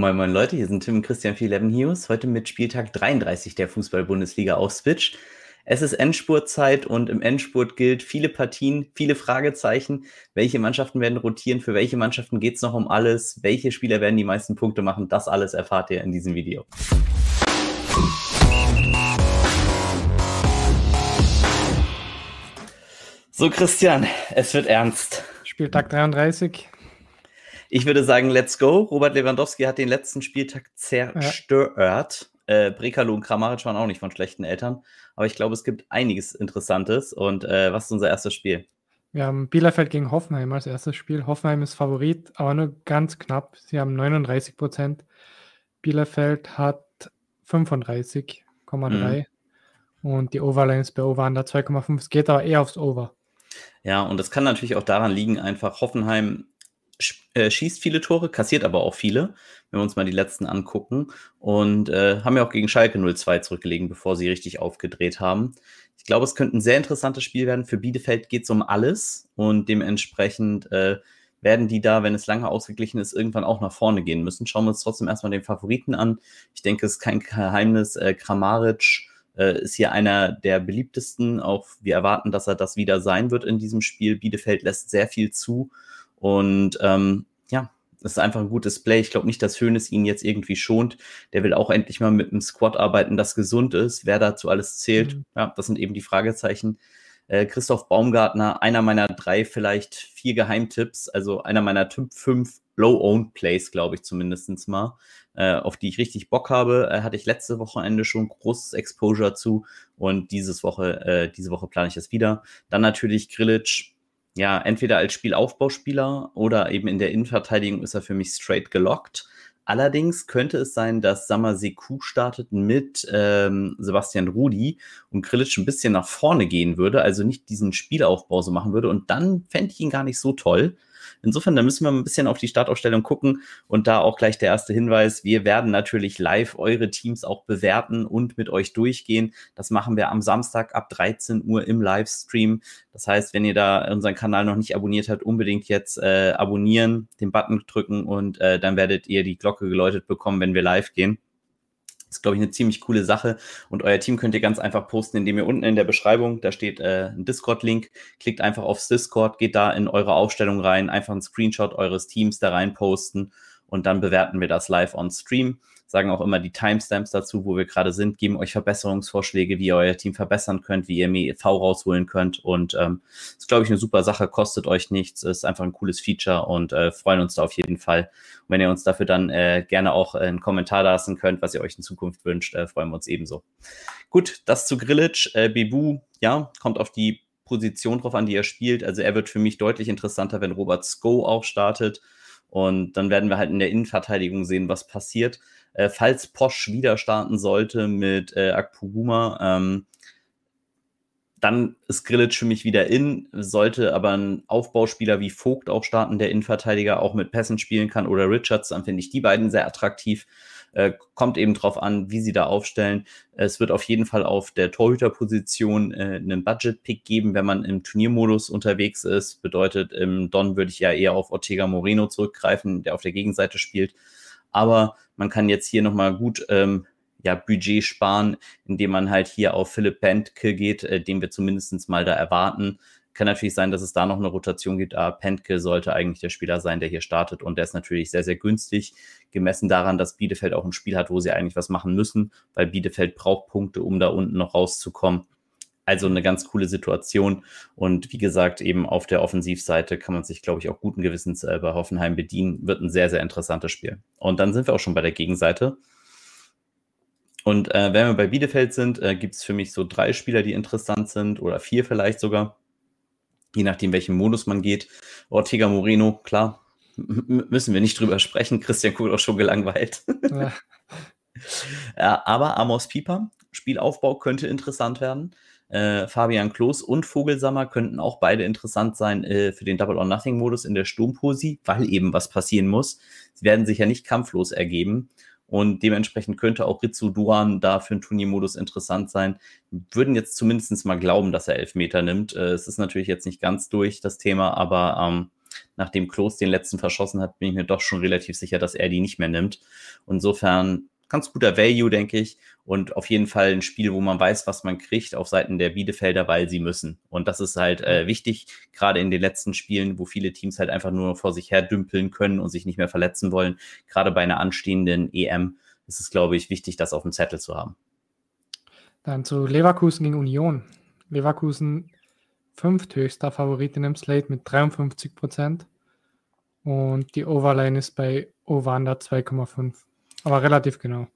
Moin Moin Leute, hier sind Tim und Christian für 11 News. Heute mit Spieltag 33 der Fußball-Bundesliga auf Switch. Es ist Endspurtzeit und im Endspurt gilt viele Partien, viele Fragezeichen. Welche Mannschaften werden rotieren? Für welche Mannschaften geht es noch um alles? Welche Spieler werden die meisten Punkte machen? Das alles erfahrt ihr in diesem Video. So, Christian, es wird ernst. Spieltag 33. Ich würde sagen, let's go. Robert Lewandowski hat den letzten Spieltag zerstört. Ja. Äh, Brekalo und Kramaric waren auch nicht von schlechten Eltern. Aber ich glaube, es gibt einiges Interessantes. Und äh, was ist unser erstes Spiel? Wir haben Bielefeld gegen Hoffenheim als erstes Spiel. Hoffenheim ist Favorit, aber nur ganz knapp. Sie haben 39 Prozent. Bielefeld hat 35,3. Mhm. Und die Overline ist bei Over under 2,5. Es geht aber eher aufs Over. Ja, und das kann natürlich auch daran liegen, einfach Hoffenheim äh, schießt viele Tore, kassiert aber auch viele, wenn wir uns mal die letzten angucken. Und äh, haben ja auch gegen Schalke 0-2 zurückgelegen, bevor sie richtig aufgedreht haben. Ich glaube, es könnte ein sehr interessantes Spiel werden. Für Bielefeld geht es um alles und dementsprechend äh, werden die da, wenn es lange ausgeglichen ist, irgendwann auch nach vorne gehen müssen. Schauen wir uns trotzdem erstmal den Favoriten an. Ich denke, es ist kein Geheimnis. Äh, Kramaric äh, ist hier einer der beliebtesten. Auch wir erwarten, dass er das wieder sein wird in diesem Spiel. Bielefeld lässt sehr viel zu. Und ähm, ja, das ist einfach ein gutes Play. Ich glaube nicht, dass Hönes ihn jetzt irgendwie schont. Der will auch endlich mal mit einem Squad arbeiten, das gesund ist. Wer dazu alles zählt, mhm. ja, das sind eben die Fragezeichen. Äh, Christoph Baumgartner, einer meiner drei, vielleicht vier Geheimtipps, also einer meiner Typ 5 Low-Owned Plays, glaube ich zumindest mal, äh, auf die ich richtig Bock habe. Äh, hatte ich letzte Wochenende schon großes Exposure zu und dieses Woche, äh, diese Woche plane ich es wieder. Dann natürlich Grillitsch, ja, entweder als Spielaufbauspieler oder eben in der Innenverteidigung ist er für mich straight gelockt. Allerdings könnte es sein, dass Sammer Seku startet mit ähm, Sebastian Rudi und Krilic ein bisschen nach vorne gehen würde, also nicht diesen Spielaufbau so machen würde. Und dann fände ich ihn gar nicht so toll. Insofern, da müssen wir ein bisschen auf die Startaufstellung gucken und da auch gleich der erste Hinweis. Wir werden natürlich live eure Teams auch bewerten und mit euch durchgehen. Das machen wir am Samstag ab 13 Uhr im Livestream. Das heißt, wenn ihr da unseren Kanal noch nicht abonniert habt, unbedingt jetzt äh, abonnieren, den Button drücken und äh, dann werdet ihr die Glocke geläutet bekommen, wenn wir live gehen. Ist, glaube ich, eine ziemlich coole Sache. Und euer Team könnt ihr ganz einfach posten, indem ihr unten in der Beschreibung, da steht äh, ein Discord-Link, klickt einfach aufs Discord, geht da in eure Aufstellung rein, einfach einen Screenshot eures Teams da rein posten und dann bewerten wir das live on Stream sagen auch immer die Timestamps dazu, wo wir gerade sind, geben euch Verbesserungsvorschläge, wie ihr euer Team verbessern könnt, wie ihr mehr EV rausholen könnt. Und ähm, ist, glaube ich, eine super Sache, kostet euch nichts, ist einfach ein cooles Feature und äh, freuen uns da auf jeden Fall. Und wenn ihr uns dafür dann äh, gerne auch einen Kommentar lassen könnt, was ihr euch in Zukunft wünscht, äh, freuen wir uns ebenso. Gut, das zu Grillage. Äh, Bebu, ja, kommt auf die Position drauf an, die er spielt. Also er wird für mich deutlich interessanter, wenn Robert Sko auch startet. Und dann werden wir halt in der Innenverteidigung sehen, was passiert. Äh, falls Posch wieder starten sollte mit äh, Akpoguma, ähm, dann ist Grillitsch für mich wieder in, sollte aber ein Aufbauspieler wie Vogt auch starten, der Innenverteidiger auch mit Pässen spielen kann oder Richards, dann finde ich die beiden sehr attraktiv. Äh, kommt eben drauf an, wie sie da aufstellen. Es wird auf jeden Fall auf der Torhüterposition äh, einen Budget-Pick geben, wenn man im Turniermodus unterwegs ist. Bedeutet, im Don würde ich ja eher auf Ortega Moreno zurückgreifen, der auf der Gegenseite spielt. Aber man kann jetzt hier nochmal gut ähm, ja, Budget sparen, indem man halt hier auf Philipp Pentke geht, äh, den wir zumindest mal da erwarten. Kann natürlich sein, dass es da noch eine Rotation gibt, aber Pentke sollte eigentlich der Spieler sein, der hier startet und der ist natürlich sehr, sehr günstig, gemessen daran, dass Bielefeld auch ein Spiel hat, wo sie eigentlich was machen müssen, weil Bielefeld braucht Punkte, um da unten noch rauszukommen. Also eine ganz coole Situation. Und wie gesagt, eben auf der Offensivseite kann man sich, glaube ich, auch guten Gewissens äh, bei Hoffenheim bedienen. Wird ein sehr, sehr interessantes Spiel. Und dann sind wir auch schon bei der Gegenseite. Und äh, wenn wir bei Bielefeld sind, äh, gibt es für mich so drei Spieler, die interessant sind oder vier vielleicht sogar. Je nachdem, welchen Modus man geht. Ortega Moreno, klar, müssen wir nicht drüber sprechen. Christian guckt auch schon gelangweilt. Ja. ja, aber Amos Pieper, Spielaufbau könnte interessant werden. Äh, Fabian Klos und Vogelsammer könnten auch beide interessant sein äh, für den Double or Nothing Modus in der Sturmposi, weil eben was passieren muss. Sie werden sich ja nicht kampflos ergeben. Und dementsprechend könnte auch Ritsu Duan da für den Turniermodus interessant sein. Würden jetzt zumindest mal glauben, dass er Elfmeter nimmt. Äh, es ist natürlich jetzt nicht ganz durch, das Thema, aber ähm, nachdem Klos den letzten verschossen hat, bin ich mir doch schon relativ sicher, dass er die nicht mehr nimmt. Insofern ganz guter Value, denke ich. Und auf jeden Fall ein Spiel, wo man weiß, was man kriegt auf Seiten der Bielefelder, weil sie müssen. Und das ist halt äh, wichtig, gerade in den letzten Spielen, wo viele Teams halt einfach nur vor sich her dümpeln können und sich nicht mehr verletzen wollen. Gerade bei einer anstehenden EM ist es, glaube ich, wichtig, das auf dem Zettel zu haben. Dann zu Leverkusen gegen Union. Leverkusen fünfthöchster Favorit in dem Slate mit 53 Prozent. Und die Overline ist bei Over 2,5. Aber relativ genau.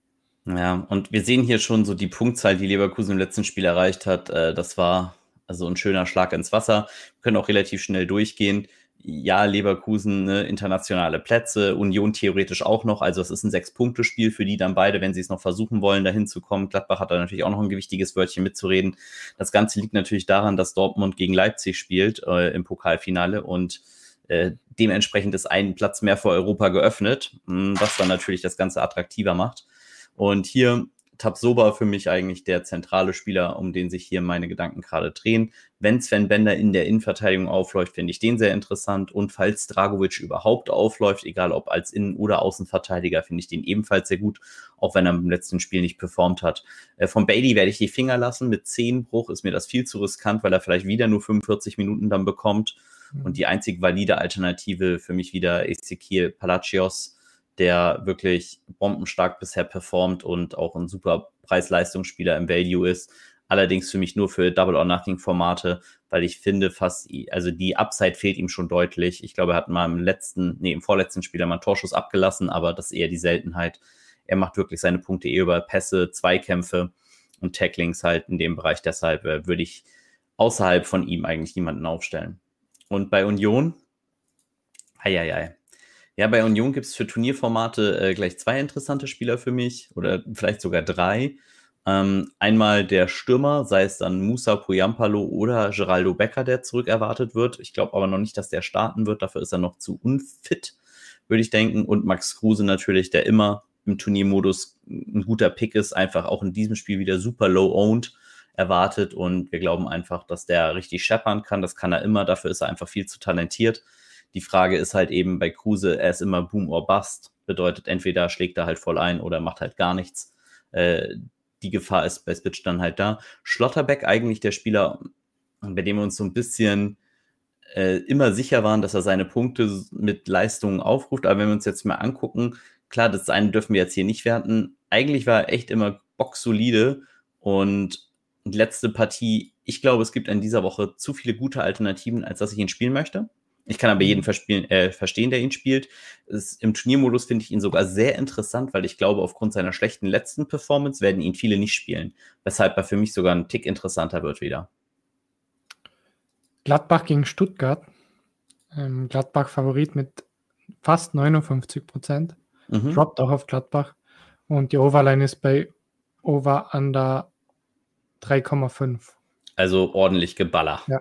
Ja, und wir sehen hier schon so die Punktzahl, die Leverkusen im letzten Spiel erreicht hat. Äh, das war also ein schöner Schlag ins Wasser. Wir können auch relativ schnell durchgehen. Ja, Leverkusen, ne, internationale Plätze, Union theoretisch auch noch. Also es ist ein Sechs-Punkte-Spiel für die dann beide, wenn sie es noch versuchen wollen, dahin zu kommen. Gladbach hat da natürlich auch noch ein gewichtiges Wörtchen mitzureden. Das Ganze liegt natürlich daran, dass Dortmund gegen Leipzig spielt äh, im Pokalfinale und äh, dementsprechend ist ein Platz mehr für Europa geöffnet, hm, was dann natürlich das Ganze attraktiver macht. Und hier Tabsoba für mich eigentlich der zentrale Spieler, um den sich hier meine Gedanken gerade drehen. Wenn Sven Bender in der Innenverteidigung aufläuft, finde ich den sehr interessant. Und falls Dragovic überhaupt aufläuft, egal ob als Innen- oder Außenverteidiger, finde ich den ebenfalls sehr gut, auch wenn er im letzten Spiel nicht performt hat. Äh, von Bailey werde ich die Finger lassen. Mit 10 Bruch ist mir das viel zu riskant, weil er vielleicht wieder nur 45 Minuten dann bekommt. Und mhm. die einzig valide Alternative für mich wieder Ezekiel Palacios, der wirklich bombenstark bisher performt und auch ein super Preis-Leistungsspieler im Value ist. Allerdings für mich nur für Double or Nothing Formate, weil ich finde fast, also die Upside fehlt ihm schon deutlich. Ich glaube, er hat mal im letzten, nee, im vorletzten Spiel mal einen Torschuss abgelassen, aber das ist eher die Seltenheit. Er macht wirklich seine Punkte eher über Pässe, Zweikämpfe und Tacklings halt in dem Bereich. Deshalb äh, würde ich außerhalb von ihm eigentlich niemanden aufstellen. Und bei Union, heieiei. Ja, bei Union gibt es für Turnierformate äh, gleich zwei interessante Spieler für mich oder vielleicht sogar drei. Ähm, einmal der Stürmer, sei es dann Musa Poyampalo oder Geraldo Becker, der zurück erwartet wird. Ich glaube aber noch nicht, dass der starten wird. Dafür ist er noch zu unfit, würde ich denken. Und Max Kruse natürlich, der immer im Turniermodus ein guter Pick ist, einfach auch in diesem Spiel wieder super low owned erwartet und wir glauben einfach, dass der richtig scheppern kann. Das kann er immer, dafür ist er einfach viel zu talentiert. Die Frage ist halt eben bei Kruse, er ist immer Boom or Bust. Bedeutet, entweder schlägt er halt voll ein oder macht halt gar nichts. Äh, die Gefahr ist bei Switch dann halt da. Schlotterbeck eigentlich der Spieler, bei dem wir uns so ein bisschen äh, immer sicher waren, dass er seine Punkte mit Leistungen aufruft. Aber wenn wir uns jetzt mal angucken, klar, das eine dürfen wir jetzt hier nicht werten. Eigentlich war er echt immer boxsolide und die letzte Partie, ich glaube, es gibt in dieser Woche zu viele gute Alternativen, als dass ich ihn spielen möchte. Ich kann aber jeden mhm. verspielen, äh, verstehen, der ihn spielt. Es, Im Turniermodus finde ich ihn sogar sehr interessant, weil ich glaube, aufgrund seiner schlechten letzten Performance werden ihn viele nicht spielen. Weshalb er für mich sogar ein Tick interessanter wird wieder. Gladbach gegen Stuttgart. Ähm, Gladbach Favorit mit fast 59 Prozent. Mhm. Droppt auch auf Gladbach. Und die Overline ist bei Over Under 3,5. Also ordentlich Geballer. Ja.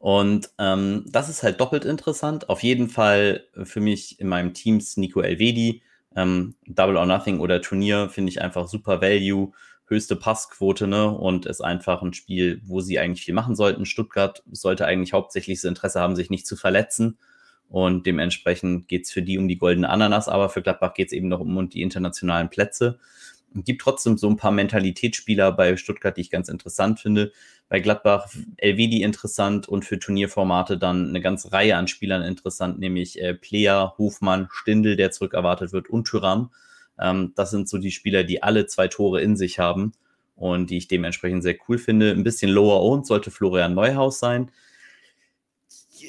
Und ähm, das ist halt doppelt interessant. Auf jeden Fall für mich in meinem Teams Nico Elvedi. Ähm, Double or Nothing oder Turnier finde ich einfach super Value, höchste Passquote, ne? Und ist einfach ein Spiel, wo sie eigentlich viel machen sollten. Stuttgart sollte eigentlich hauptsächlich das Interesse haben, sich nicht zu verletzen. Und dementsprechend geht es für die um die goldene Ananas, aber für Gladbach geht es eben noch um die internationalen Plätze gibt trotzdem so ein paar Mentalitätsspieler bei Stuttgart, die ich ganz interessant finde. Bei Gladbach LVD interessant und für Turnierformate dann eine ganze Reihe an Spielern interessant, nämlich äh, Player, Hofmann, Stindel, der zurück erwartet wird und Tyram. Ähm, das sind so die Spieler, die alle zwei Tore in sich haben und die ich dementsprechend sehr cool finde. Ein bisschen lower owned sollte Florian Neuhaus sein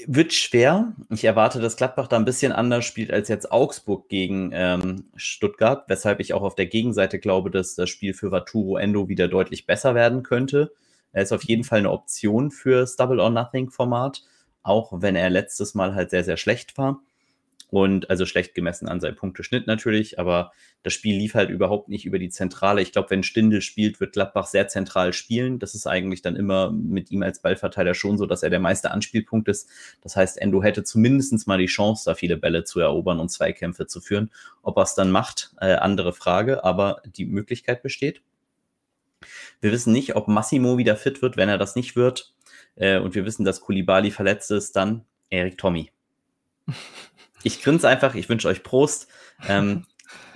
wird schwer. Ich erwarte, dass Gladbach da ein bisschen anders spielt als jetzt Augsburg gegen ähm, Stuttgart, weshalb ich auch auf der Gegenseite glaube, dass das Spiel für Vaturo Endo wieder deutlich besser werden könnte. Er ist auf jeden Fall eine Option fürs Double or Nothing Format, auch wenn er letztes Mal halt sehr, sehr schlecht war. Und also schlecht gemessen an seinem Punkteschnitt natürlich, aber das Spiel lief halt überhaupt nicht über die Zentrale. Ich glaube, wenn Stindel spielt, wird Gladbach sehr zentral spielen. Das ist eigentlich dann immer mit ihm als Ballverteiler schon so, dass er der meiste Anspielpunkt ist. Das heißt, Endo hätte zumindest mal die Chance, da viele Bälle zu erobern und Zweikämpfe zu führen. Ob er es dann macht, äh, andere Frage, aber die Möglichkeit besteht. Wir wissen nicht, ob Massimo wieder fit wird. Wenn er das nicht wird, äh, und wir wissen, dass Kulibali verletzt ist, dann Erik Tommy Ich grinse einfach, ich wünsche euch Prost. Ähm,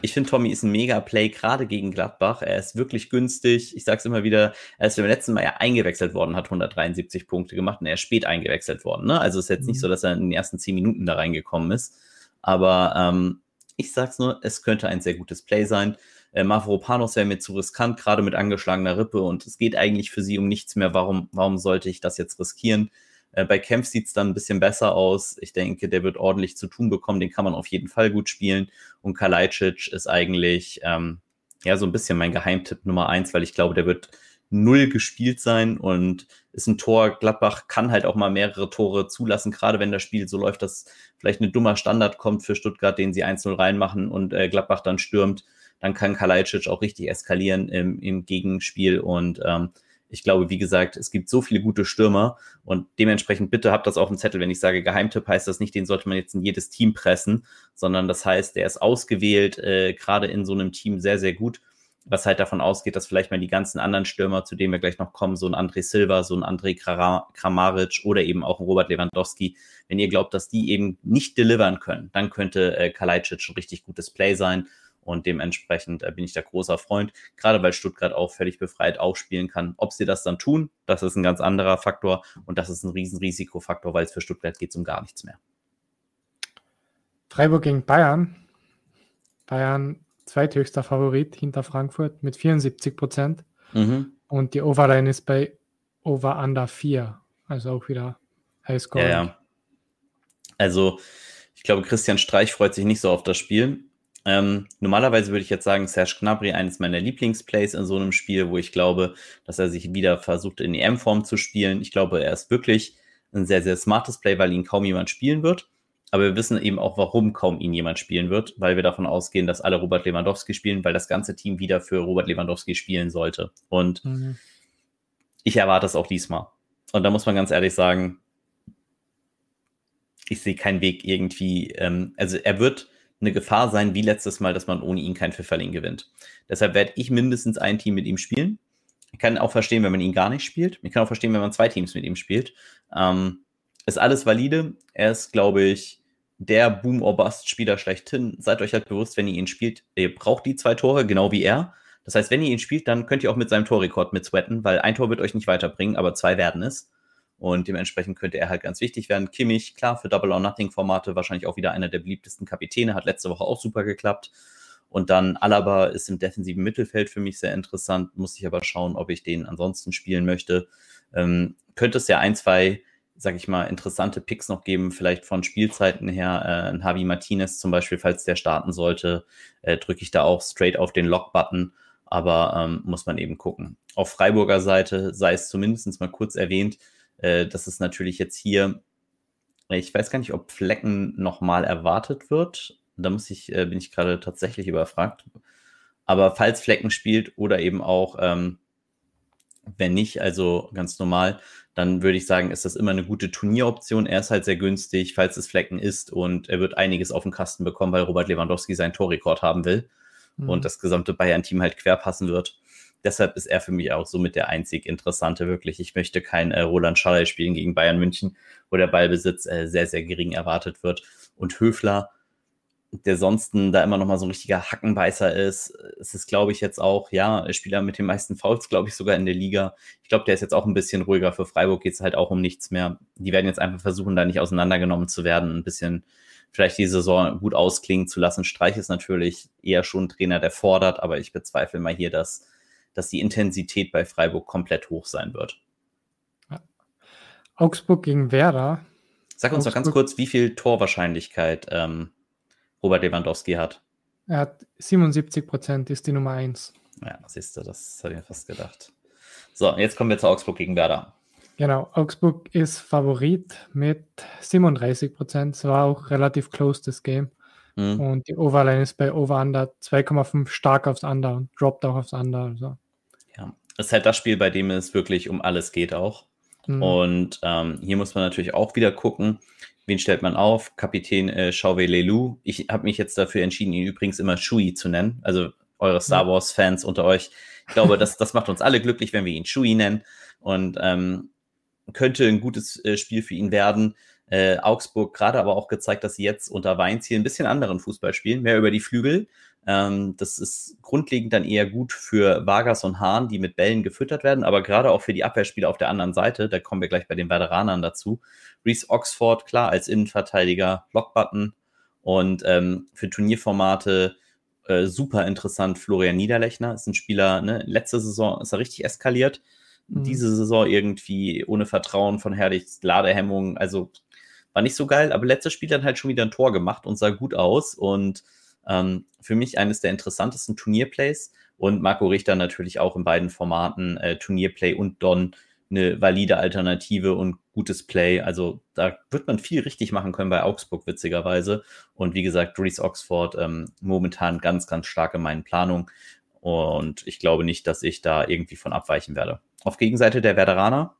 ich finde, Tommy ist ein Mega-Play, gerade gegen Gladbach. Er ist wirklich günstig. Ich sage es immer wieder, er ist beim letzten Mal ja eingewechselt worden, hat 173 Punkte gemacht und er ist spät eingewechselt worden. Ne? Also ist jetzt nicht mhm. so, dass er in den ersten 10 Minuten da reingekommen ist. Aber ähm, ich sage es nur, es könnte ein sehr gutes Play sein. Äh, Mavropanos wäre mir zu riskant, gerade mit angeschlagener Rippe und es geht eigentlich für sie um nichts mehr. Warum, warum sollte ich das jetzt riskieren? Äh, bei Kempf sieht es dann ein bisschen besser aus. Ich denke, der wird ordentlich zu tun bekommen. Den kann man auf jeden Fall gut spielen. Und Kalajdzic ist eigentlich ähm, ja so ein bisschen mein Geheimtipp Nummer eins, weil ich glaube, der wird null gespielt sein und ist ein Tor. Gladbach kann halt auch mal mehrere Tore zulassen, gerade wenn das Spiel so läuft, dass vielleicht ein dummer Standard kommt für Stuttgart, den sie 1-0 reinmachen und äh, Gladbach dann stürmt. Dann kann Kalajdzic auch richtig eskalieren im, im Gegenspiel und ähm, ich glaube, wie gesagt, es gibt so viele gute Stürmer und dementsprechend bitte habt das auf dem Zettel. Wenn ich sage Geheimtipp, heißt das nicht, den sollte man jetzt in jedes Team pressen, sondern das heißt, der ist ausgewählt, äh, gerade in so einem Team sehr, sehr gut, was halt davon ausgeht, dass vielleicht mal die ganzen anderen Stürmer, zu denen wir gleich noch kommen, so ein André Silva, so ein André Kramaric oder eben auch ein Robert Lewandowski, wenn ihr glaubt, dass die eben nicht delivern können, dann könnte äh, Kalajdzic ein richtig gutes Play sein und dementsprechend äh, bin ich da großer Freund, gerade weil Stuttgart auch völlig befreit aufspielen kann. Ob sie das dann tun, das ist ein ganz anderer Faktor und das ist ein riesen Risikofaktor, weil es für Stuttgart geht um gar nichts mehr. Freiburg gegen Bayern. Bayern zweithöchster Favorit hinter Frankfurt mit 74 Prozent. Mhm. Und die Overline ist bei Over Under 4. Also auch wieder Highscore. Ja, ja. Also, ich glaube, Christian Streich freut sich nicht so auf das Spiel. Ähm, normalerweise würde ich jetzt sagen, Serge Gnabry, eines meiner Lieblingsplays in so einem Spiel, wo ich glaube, dass er sich wieder versucht, in EM-Form zu spielen. Ich glaube, er ist wirklich ein sehr, sehr smartes Play, weil ihn kaum jemand spielen wird. Aber wir wissen eben auch, warum kaum ihn jemand spielen wird, weil wir davon ausgehen, dass alle Robert Lewandowski spielen, weil das ganze Team wieder für Robert Lewandowski spielen sollte. Und mhm. ich erwarte es auch diesmal. Und da muss man ganz ehrlich sagen, ich sehe keinen Weg irgendwie, ähm, also er wird eine Gefahr sein, wie letztes Mal, dass man ohne ihn kein Pfifferling gewinnt. Deshalb werde ich mindestens ein Team mit ihm spielen. Ich kann auch verstehen, wenn man ihn gar nicht spielt. Ich kann auch verstehen, wenn man zwei Teams mit ihm spielt. Ähm, ist alles valide. Er ist, glaube ich, der Boom or Bust Spieler schlechthin. Seid euch halt bewusst, wenn ihr ihn spielt, ihr braucht die zwei Tore, genau wie er. Das heißt, wenn ihr ihn spielt, dann könnt ihr auch mit seinem Torrekord mit sweaten, weil ein Tor wird euch nicht weiterbringen, aber zwei werden es. Und dementsprechend könnte er halt ganz wichtig werden. Kimmich, klar, für Double or Nothing Formate wahrscheinlich auch wieder einer der beliebtesten Kapitäne, hat letzte Woche auch super geklappt. Und dann Alaba ist im defensiven Mittelfeld für mich sehr interessant, muss ich aber schauen, ob ich den ansonsten spielen möchte. Ähm, könnte es ja ein, zwei, sag ich mal, interessante Picks noch geben, vielleicht von Spielzeiten her. Äh, ein Javi Martinez zum Beispiel, falls der starten sollte, äh, drücke ich da auch straight auf den Lock-Button aber ähm, muss man eben gucken. Auf Freiburger Seite sei es zumindest mal kurz erwähnt, äh, das ist natürlich jetzt hier, ich weiß gar nicht, ob Flecken nochmal erwartet wird. Da muss ich, äh, bin ich gerade tatsächlich überfragt. Aber falls Flecken spielt oder eben auch, ähm, wenn nicht, also ganz normal, dann würde ich sagen, ist das immer eine gute Turnieroption. Er ist halt sehr günstig, falls es Flecken ist und er wird einiges auf den Kasten bekommen, weil Robert Lewandowski seinen Torrekord haben will mhm. und das gesamte Bayern-Team halt querpassen wird. Deshalb ist er für mich auch somit der einzig Interessante wirklich. Ich möchte kein äh, Roland Schallei spielen gegen Bayern München, wo der Ballbesitz äh, sehr, sehr gering erwartet wird. Und Höfler, der sonst da immer noch mal so ein richtiger Hackenbeißer ist. Es ist, glaube ich, jetzt auch, ja, Spieler mit den meisten Fouls, glaube ich, sogar in der Liga. Ich glaube, der ist jetzt auch ein bisschen ruhiger. Für Freiburg geht es halt auch um nichts mehr. Die werden jetzt einfach versuchen, da nicht auseinandergenommen zu werden, ein bisschen vielleicht die Saison gut ausklingen zu lassen. Streich ist natürlich eher schon ein Trainer, der fordert, aber ich bezweifle mal hier, dass dass die Intensität bei Freiburg komplett hoch sein wird. Ja. Augsburg gegen Werder. Sag uns Augsburg, noch ganz kurz, wie viel Torwahrscheinlichkeit ähm, Robert Lewandowski hat. Er hat 77 Prozent, ist die Nummer 1. Ja, siehst du, das habe ich mir fast gedacht. So, jetzt kommen wir zu Augsburg gegen Werder. Genau, Augsburg ist Favorit mit 37 Prozent. Es war auch relativ close, das Game. Mhm. Und die Overline ist bei Over-Under 2,5 stark aufs Under und droppt auch aufs Under. Also. Ja, ist halt das Spiel, bei dem es wirklich um alles geht auch. Mhm. Und ähm, hier muss man natürlich auch wieder gucken, wen stellt man auf? Kapitän äh, Chauvet Lelou. Ich habe mich jetzt dafür entschieden, ihn übrigens immer Shui zu nennen. Also eure Star Wars-Fans unter euch. Ich glaube, das, das macht uns alle glücklich, wenn wir ihn Shui nennen. Und ähm, könnte ein gutes äh, Spiel für ihn werden. Äh, Augsburg gerade aber auch gezeigt, dass sie jetzt unter Weinz hier ein bisschen anderen Fußball spielen, mehr über die Flügel. Ähm, das ist grundlegend dann eher gut für Vargas und Hahn, die mit Bällen gefüttert werden, aber gerade auch für die Abwehrspieler auf der anderen Seite, da kommen wir gleich bei den Veteranern dazu. Reese Oxford, klar, als Innenverteidiger, Blockbutton und ähm, für Turnierformate äh, super interessant Florian Niederlechner, ist ein Spieler, ne? letzte Saison ist er richtig eskaliert, mhm. diese Saison irgendwie ohne Vertrauen von Herrlich, Ladehemmung, also war nicht so geil, aber letztes Spiel dann halt schon wieder ein Tor gemacht und sah gut aus und ähm, für mich eines der interessantesten Turnierplays und Marco Richter natürlich auch in beiden Formaten, äh, Turnierplay und Don, eine valide Alternative und gutes Play. Also da wird man viel richtig machen können bei Augsburg, witzigerweise. Und wie gesagt, Reese Oxford ähm, momentan ganz, ganz stark in meinen Planungen. Und ich glaube nicht, dass ich da irgendwie von abweichen werde. Auf Gegenseite der Veteraner,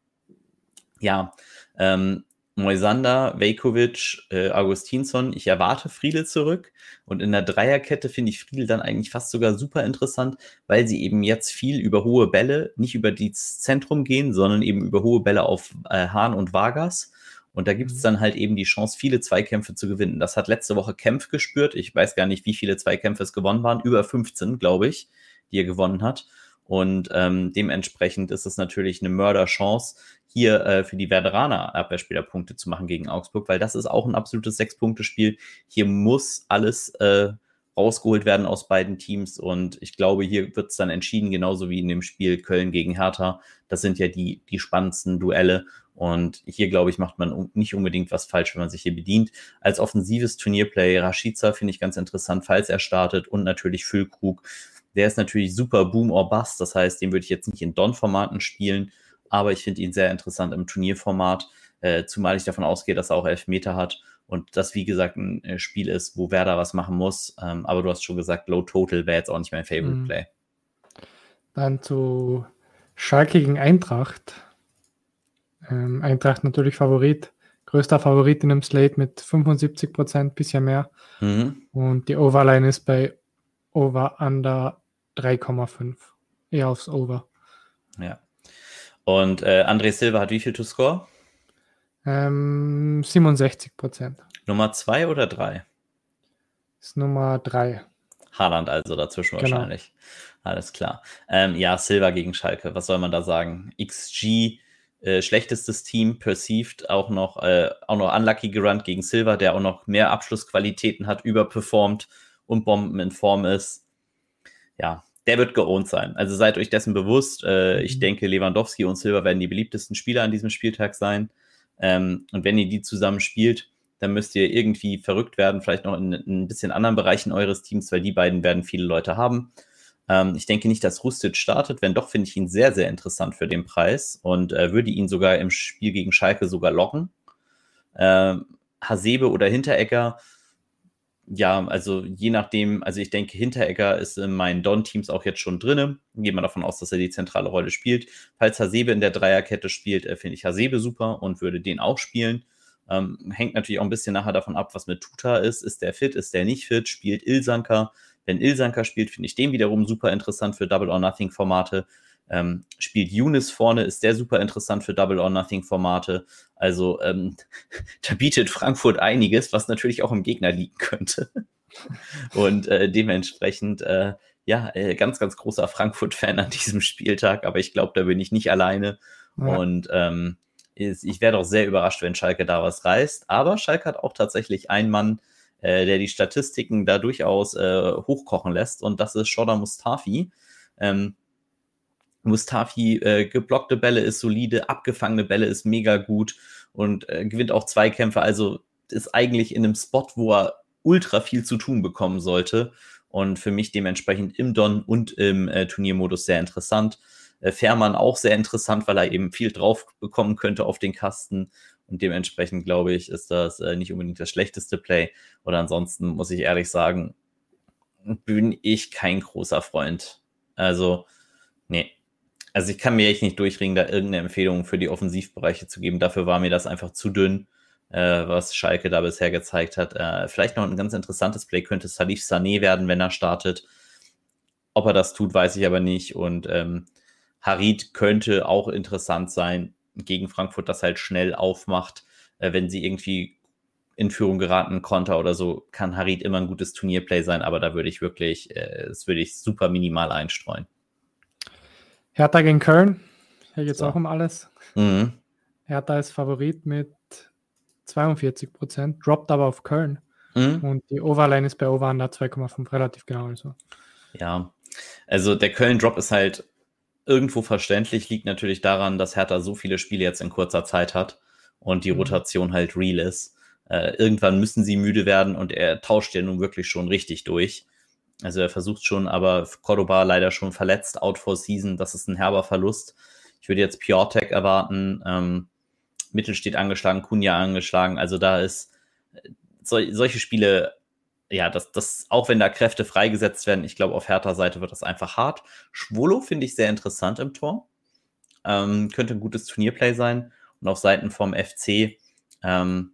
ja, ähm, Moisander, Vejkovic, äh, Augustinsson. Ich erwarte Friedel zurück. Und in der Dreierkette finde ich Friedel dann eigentlich fast sogar super interessant, weil sie eben jetzt viel über hohe Bälle, nicht über das Zentrum gehen, sondern eben über hohe Bälle auf äh, Hahn und Vargas. Und da gibt es mhm. dann halt eben die Chance, viele Zweikämpfe zu gewinnen. Das hat letzte Woche Kempf gespürt. Ich weiß gar nicht, wie viele Zweikämpfe es gewonnen waren. Über 15, glaube ich, die er gewonnen hat. Und ähm, dementsprechend ist es natürlich eine Mörderchance, hier äh, für die Veteraner Abwehrspieler Punkte zu machen gegen Augsburg, weil das ist auch ein absolutes Sechs-Punkte-Spiel. Hier muss alles äh, rausgeholt werden aus beiden Teams und ich glaube, hier wird es dann entschieden, genauso wie in dem Spiel Köln gegen Hertha. Das sind ja die, die spannendsten Duelle und hier, glaube ich, macht man nicht unbedingt was falsch, wenn man sich hier bedient. Als offensives Turnierplay Rashica finde ich ganz interessant, falls er startet und natürlich Füllkrug der ist natürlich super Boom or Bust. Das heißt, den würde ich jetzt nicht in Don-Formaten spielen, aber ich finde ihn sehr interessant im Turnierformat, äh, zumal ich davon ausgehe, dass er auch Elfmeter hat und das, wie gesagt, ein äh, Spiel ist, wo Werder was machen muss. Ähm, aber du hast schon gesagt, Low Total wäre jetzt auch nicht mein Favorite mhm. Play. Dann zu Schalke gegen Eintracht. Ähm, Eintracht natürlich Favorit. Größter Favorit in dem Slate mit 75 Prozent, bisschen mehr. Mhm. Und die Overline ist bei Over Under 3,5. Eher aufs Over. Ja. Und äh, André Silva hat wie viel to score? Ähm, 67 Prozent. Nummer 2 oder 3? Ist Nummer 3. Haaland also dazwischen genau. wahrscheinlich. Alles klar. Ähm, ja, Silva gegen Schalke, was soll man da sagen? XG, äh, schlechtestes Team, perceived, auch noch, äh, auch noch unlucky gerannt gegen Silva, der auch noch mehr Abschlussqualitäten hat, überperformt und Bomben in Form ist. Ja, der wird geohnt sein. Also seid euch dessen bewusst. Äh, ich mhm. denke, Lewandowski und Silva werden die beliebtesten Spieler an diesem Spieltag sein. Ähm, und wenn ihr die zusammen spielt, dann müsst ihr irgendwie verrückt werden, vielleicht noch in, in ein bisschen anderen Bereichen eures Teams, weil die beiden werden viele Leute haben. Ähm, ich denke nicht, dass Rustic startet. Wenn doch, finde ich ihn sehr, sehr interessant für den Preis und äh, würde ihn sogar im Spiel gegen Schalke sogar locken. Ähm, Hasebe oder Hinteregger ja, also je nachdem, also ich denke, Hinteregger ist in meinen Don-Teams auch jetzt schon drin. Gehe mal davon aus, dass er die zentrale Rolle spielt. Falls Hasebe in der Dreierkette spielt, äh, finde ich Hasebe super und würde den auch spielen. Ähm, hängt natürlich auch ein bisschen nachher davon ab, was mit Tuta ist. Ist der fit, ist der nicht fit? Spielt Ilsanker? Wenn Ilsanker spielt, finde ich den wiederum super interessant für Double or Nothing Formate. Ähm, spielt Younes vorne, ist der super interessant für Double or Nothing Formate. Also ähm, da bietet Frankfurt einiges, was natürlich auch im Gegner liegen könnte. Und äh, dementsprechend, äh, ja, äh, ganz, ganz großer Frankfurt-Fan an diesem Spieltag, aber ich glaube, da bin ich nicht alleine. Ja. Und ähm, ich wäre doch sehr überrascht, wenn Schalke da was reißt. Aber Schalke hat auch tatsächlich einen Mann, äh, der die Statistiken da durchaus äh, hochkochen lässt, und das ist Shoda Mustafi. Ähm, Mustafi äh, geblockte Bälle ist solide, abgefangene Bälle ist mega gut und äh, gewinnt auch Zweikämpfe. Also ist eigentlich in einem Spot, wo er ultra viel zu tun bekommen sollte. Und für mich dementsprechend im Don und im äh, Turniermodus sehr interessant. Äh, Fährmann auch sehr interessant, weil er eben viel drauf bekommen könnte auf den Kasten. Und dementsprechend glaube ich, ist das äh, nicht unbedingt das schlechteste Play. Oder ansonsten muss ich ehrlich sagen, bin ich kein großer Freund. Also, nee, also ich kann mir echt nicht durchringen, da irgendeine Empfehlung für die Offensivbereiche zu geben. Dafür war mir das einfach zu dünn, äh, was Schalke da bisher gezeigt hat. Äh, vielleicht noch ein ganz interessantes Play könnte Salif Sané werden, wenn er startet. Ob er das tut, weiß ich aber nicht. Und ähm, Harid könnte auch interessant sein gegen Frankfurt, das halt schnell aufmacht. äh, wenn sie irgendwie in Führung geraten, Konter oder so, kann Harid immer ein gutes Turnierplay sein, aber da würde ich wirklich, äh, das würde ich super minimal einstreuen. Hertha gegen Köln. Hier geht es so. auch um alles. Mhm. Hertha ist Favorit mit 42 Prozent, droppt aber auf Köln. Mhm. Und die Overline ist bei Over 2,5 relativ genau. Also. Ja, also der Köln-Drop ist halt irgendwo verständlich, liegt natürlich daran, dass Hertha so viele Spiele jetzt in kurzer Zeit hat und die mhm. Rotation halt real ist. Äh, irgendwann müssen sie müde werden und er tauscht ja nun wirklich schon richtig durch. Also er versucht schon, aber Cordoba leider schon verletzt, out for season, das ist ein herber Verlust. Ich würde jetzt Piotek erwarten, ähm, Mittel steht angeschlagen, Kunja angeschlagen, also da ist äh, so, solche Spiele, ja, das, das, auch wenn da Kräfte freigesetzt werden, ich glaube, auf härter Seite wird das einfach hart. Schwolo finde ich sehr interessant im Tor. Ähm, könnte ein gutes Turnierplay sein. Und auf Seiten vom FC, ähm,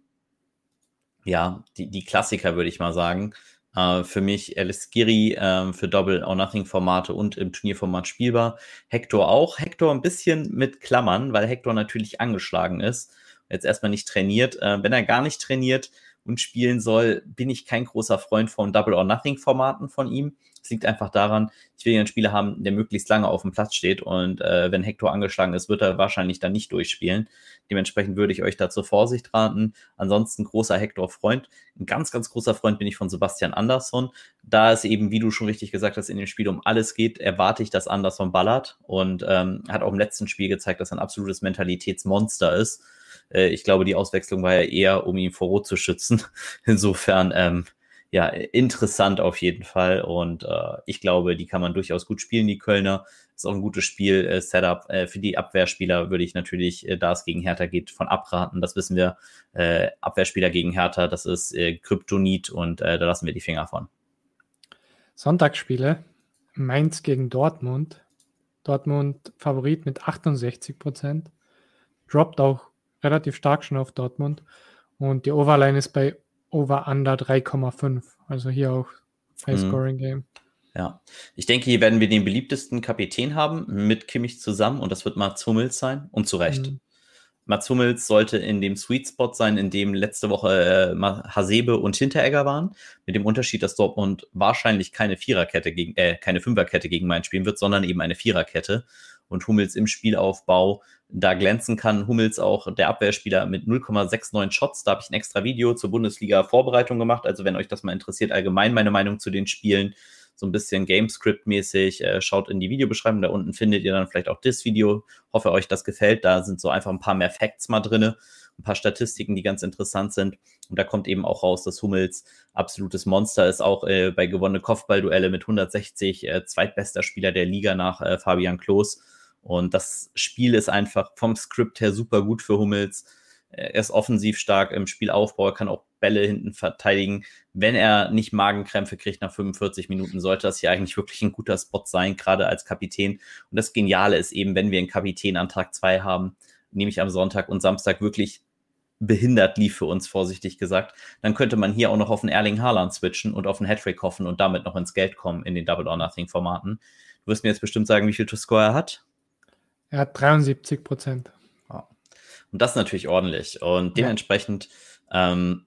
ja, die, die Klassiker, würde ich mal sagen. Uh, für mich Alice Giri uh, für Double or Nothing Formate und im Turnierformat spielbar. Hector auch. Hector ein bisschen mit Klammern, weil Hector natürlich angeschlagen ist. Jetzt erstmal nicht trainiert. Uh, wenn er gar nicht trainiert und spielen soll, bin ich kein großer Freund von Double or Nothing Formaten von ihm. Es liegt einfach daran, ich will einen Spieler haben, der möglichst lange auf dem Platz steht und äh, wenn Hector angeschlagen ist, wird er wahrscheinlich dann nicht durchspielen. Dementsprechend würde ich euch dazu Vorsicht raten. Ansonsten großer Hector-Freund. Ein ganz, ganz großer Freund bin ich von Sebastian Andersson. Da es eben, wie du schon richtig gesagt hast, in dem Spiel um alles geht, erwarte ich, dass Andersson ballert und ähm, hat auch im letzten Spiel gezeigt, dass er ein absolutes Mentalitätsmonster ist. Äh, ich glaube, die Auswechslung war ja eher, um ihn vor Rot zu schützen. Insofern, ähm, ja, interessant auf jeden Fall. Und äh, ich glaube, die kann man durchaus gut spielen, die Kölner. Ist auch ein gutes Spiel, äh. Äh, für die Abwehrspieler würde ich natürlich, äh, da es gegen Hertha geht, von abraten. Das wissen wir. Äh, Abwehrspieler gegen Hertha, das ist Kryptonit und da lassen wir die Finger von. Sonntagsspiele. Mainz gegen Dortmund. Dortmund Favorit mit 68 Prozent. Droppt auch relativ stark schon auf Dortmund. Und die Overline ist bei Over-Under 3,5. Also hier auch High-Scoring-Game. Mhm. Ja, ich denke, hier werden wir den beliebtesten Kapitän haben mit Kimmich zusammen und das wird Mats Hummels sein und zu Recht. Mhm. Mats Hummels sollte in dem Sweet Spot sein, in dem letzte Woche äh, Hasebe und Hinteregger waren, mit dem Unterschied, dass Dortmund wahrscheinlich keine Viererkette gegen, äh, keine Fünferkette gegen Mainz spielen wird, sondern eben eine Viererkette und Hummels im Spielaufbau da glänzen kann. Hummels auch der Abwehrspieler mit 0,69 Shots. Da habe ich ein extra Video zur Bundesliga-Vorbereitung gemacht. Also wenn euch das mal interessiert, allgemein meine Meinung zu den Spielen, so ein bisschen Gamescript-mäßig, äh, schaut in die Videobeschreibung. Da unten findet ihr dann vielleicht auch das Video. Hoffe, euch das gefällt. Da sind so einfach ein paar mehr Facts mal drin, ein paar Statistiken, die ganz interessant sind. Und da kommt eben auch raus, dass Hummels absolutes Monster ist, auch äh, bei gewonnene Kopfballduelle mit 160, äh, zweitbester Spieler der Liga nach äh, Fabian Klos. Und das Spiel ist einfach vom Skript her super gut für Hummels. Er ist offensiv stark im Spielaufbau, er kann auch Bälle hinten verteidigen. Wenn er nicht Magenkrämpfe kriegt nach 45 Minuten, sollte das hier eigentlich wirklich ein guter Spot sein, gerade als Kapitän. Und das Geniale ist eben, wenn wir einen Kapitän an Tag 2 haben, nämlich am Sonntag und Samstag wirklich behindert lief für uns, vorsichtig gesagt, dann könnte man hier auch noch auf einen Erling Haaland switchen und auf einen Hattrick hoffen und damit noch ins Geld kommen in den Double or Nothing Formaten. Du wirst mir jetzt bestimmt sagen, wie viel to Score er hat. Er hat 73 Prozent. Und das ist natürlich ordentlich. Und dementsprechend ähm,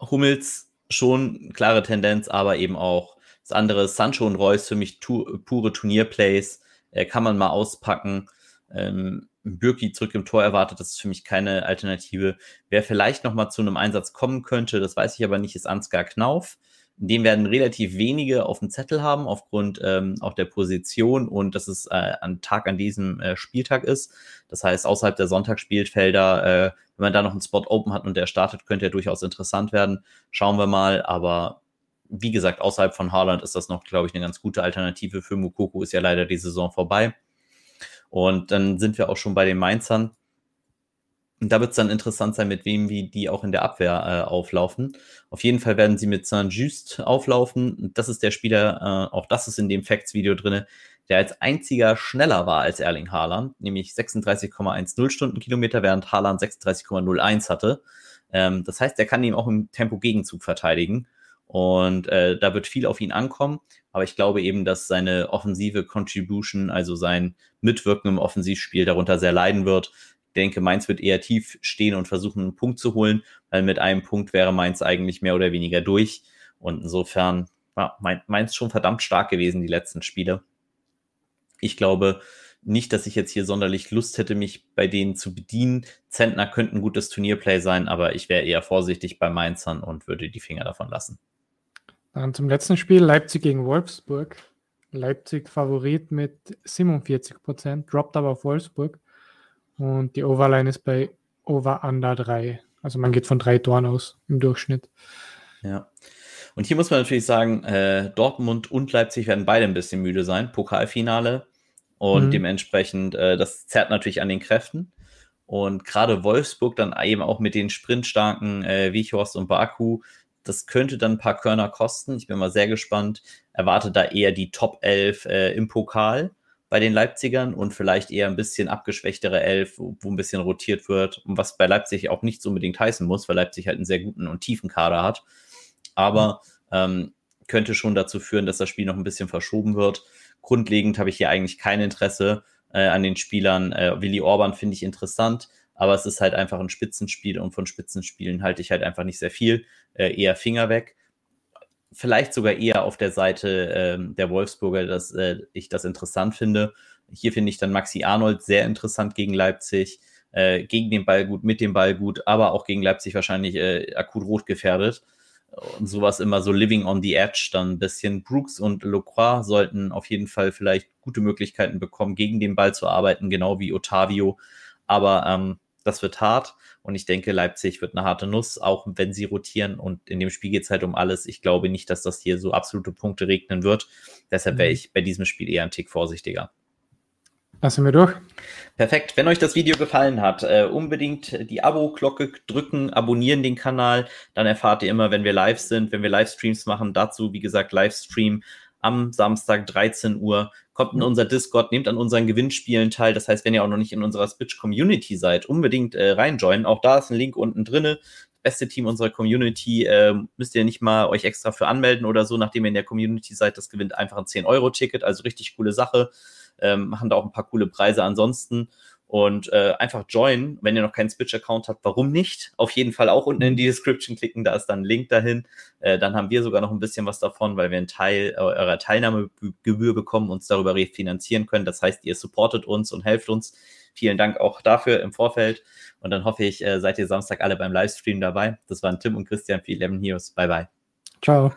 Hummels schon klare Tendenz, aber eben auch das andere Sancho und Reus für mich tu pure Turnierplays. Äh, kann man mal auspacken. Ähm, Bürki zurück im Tor erwartet, das ist für mich keine Alternative. Wer vielleicht noch mal zu einem Einsatz kommen könnte, das weiß ich aber nicht, ist Ansgar Knauf den werden relativ wenige auf dem Zettel haben, aufgrund ähm, auch der Position und dass es äh, ein Tag an diesem äh, Spieltag ist. Das heißt, außerhalb der Sonntagsspielfelder, äh, wenn man da noch einen Spot open hat und der startet, könnte er durchaus interessant werden. Schauen wir mal, aber wie gesagt, außerhalb von Haaland ist das noch, glaube ich, eine ganz gute Alternative. Für Mukoko ist ja leider die Saison vorbei. Und dann sind wir auch schon bei den Mainzern. Und da wird es dann interessant sein, mit wem wie die auch in der Abwehr äh, auflaufen. Auf jeden Fall werden sie mit Saint-Just auflaufen. Das ist der Spieler, äh, auch das ist in dem Facts-Video drin, der als einziger schneller war als Erling Haaland, nämlich 36,10 Stundenkilometer, während Haaland 36,01 hatte. Ähm, das heißt, er kann ihm auch im Tempo-Gegenzug verteidigen. Und äh, da wird viel auf ihn ankommen. Aber ich glaube eben, dass seine offensive Contribution, also sein Mitwirken im Offensivspiel darunter sehr leiden wird denke, Mainz wird eher tief stehen und versuchen, einen Punkt zu holen, weil mit einem Punkt wäre Mainz eigentlich mehr oder weniger durch. Und insofern war Mainz schon verdammt stark gewesen, die letzten Spiele. Ich glaube nicht, dass ich jetzt hier sonderlich Lust hätte, mich bei denen zu bedienen. Zentner könnte ein gutes Turnierplay sein, aber ich wäre eher vorsichtig bei Mainzern und würde die Finger davon lassen. Dann zum letzten Spiel Leipzig gegen Wolfsburg. Leipzig Favorit mit 47 Prozent, droppt aber auf Wolfsburg. Und die Overline ist bei Over Under 3. Also man geht von drei Toren aus im Durchschnitt. Ja. Und hier muss man natürlich sagen, äh, Dortmund und Leipzig werden beide ein bisschen müde sein. Pokalfinale. Und mhm. dementsprechend, äh, das zerrt natürlich an den Kräften. Und gerade Wolfsburg dann eben auch mit den sprintstarken äh, Wichhorst und Baku, das könnte dann ein paar Körner kosten. Ich bin mal sehr gespannt. Erwarte da eher die Top 11 äh, im Pokal bei den Leipzigern und vielleicht eher ein bisschen abgeschwächtere Elf, wo, wo ein bisschen rotiert wird. Und was bei Leipzig auch nicht unbedingt heißen muss, weil Leipzig halt einen sehr guten und tiefen Kader hat aber ähm, könnte schon dazu führen, dass das Spiel noch ein bisschen verschoben wird. Grundlegend habe ich hier eigentlich kein Interesse äh, an den Spielern. Äh, Willi Orban finde ich interessant, aber es ist halt einfach ein Spitzenspiel und von Spitzenspielen halte ich halt einfach nicht sehr viel. Äh, eher Finger weg. Vielleicht sogar eher auf der Seite ähm, der Wolfsburger, dass äh, ich das interessant finde. Hier finde ich dann Maxi Arnold sehr interessant gegen Leipzig. Äh, gegen den Ball gut, mit dem Ball gut, aber auch gegen Leipzig wahrscheinlich äh, akut rot gefährdet und sowas immer so living on the edge dann ein bisschen. Brooks und Locroix sollten auf jeden Fall vielleicht gute Möglichkeiten bekommen, gegen den Ball zu arbeiten, genau wie Otavio. Aber ähm, das wird hart und ich denke, Leipzig wird eine harte Nuss, auch wenn sie rotieren und in dem Spiel geht es halt um alles. Ich glaube nicht, dass das hier so absolute Punkte regnen wird. Deshalb wäre mhm. ich bei diesem Spiel eher ein Tick vorsichtiger. Lassen wir durch. Perfekt. Wenn euch das Video gefallen hat, äh, unbedingt die Abo-Glocke drücken, abonnieren den Kanal. Dann erfahrt ihr immer, wenn wir live sind, wenn wir Livestreams machen. Dazu, wie gesagt, Livestream am Samstag 13 Uhr. Kommt in unser Discord, nehmt an unseren Gewinnspielen teil. Das heißt, wenn ihr auch noch nicht in unserer Switch Community seid, unbedingt äh, reinjoinen. Auch da ist ein Link unten drinne. Beste Team unserer Community äh, müsst ihr nicht mal euch extra für anmelden oder so, nachdem ihr in der Community seid. Das gewinnt einfach ein 10-Euro-Ticket, also richtig coole Sache ähm, machen da auch ein paar coole Preise ansonsten. Und äh, einfach joinen, wenn ihr noch keinen Switch-Account habt, warum nicht? Auf jeden Fall auch unten in die Description klicken, da ist dann ein Link dahin. Äh, dann haben wir sogar noch ein bisschen was davon, weil wir einen Teil eurer Teilnahmegebühr bekommen, uns darüber refinanzieren können. Das heißt, ihr supportet uns und helft uns. Vielen Dank auch dafür im Vorfeld. Und dann hoffe ich, äh, seid ihr Samstag alle beim Livestream dabei. Das waren Tim und Christian für Lemon Heroes. Bye bye. Ciao.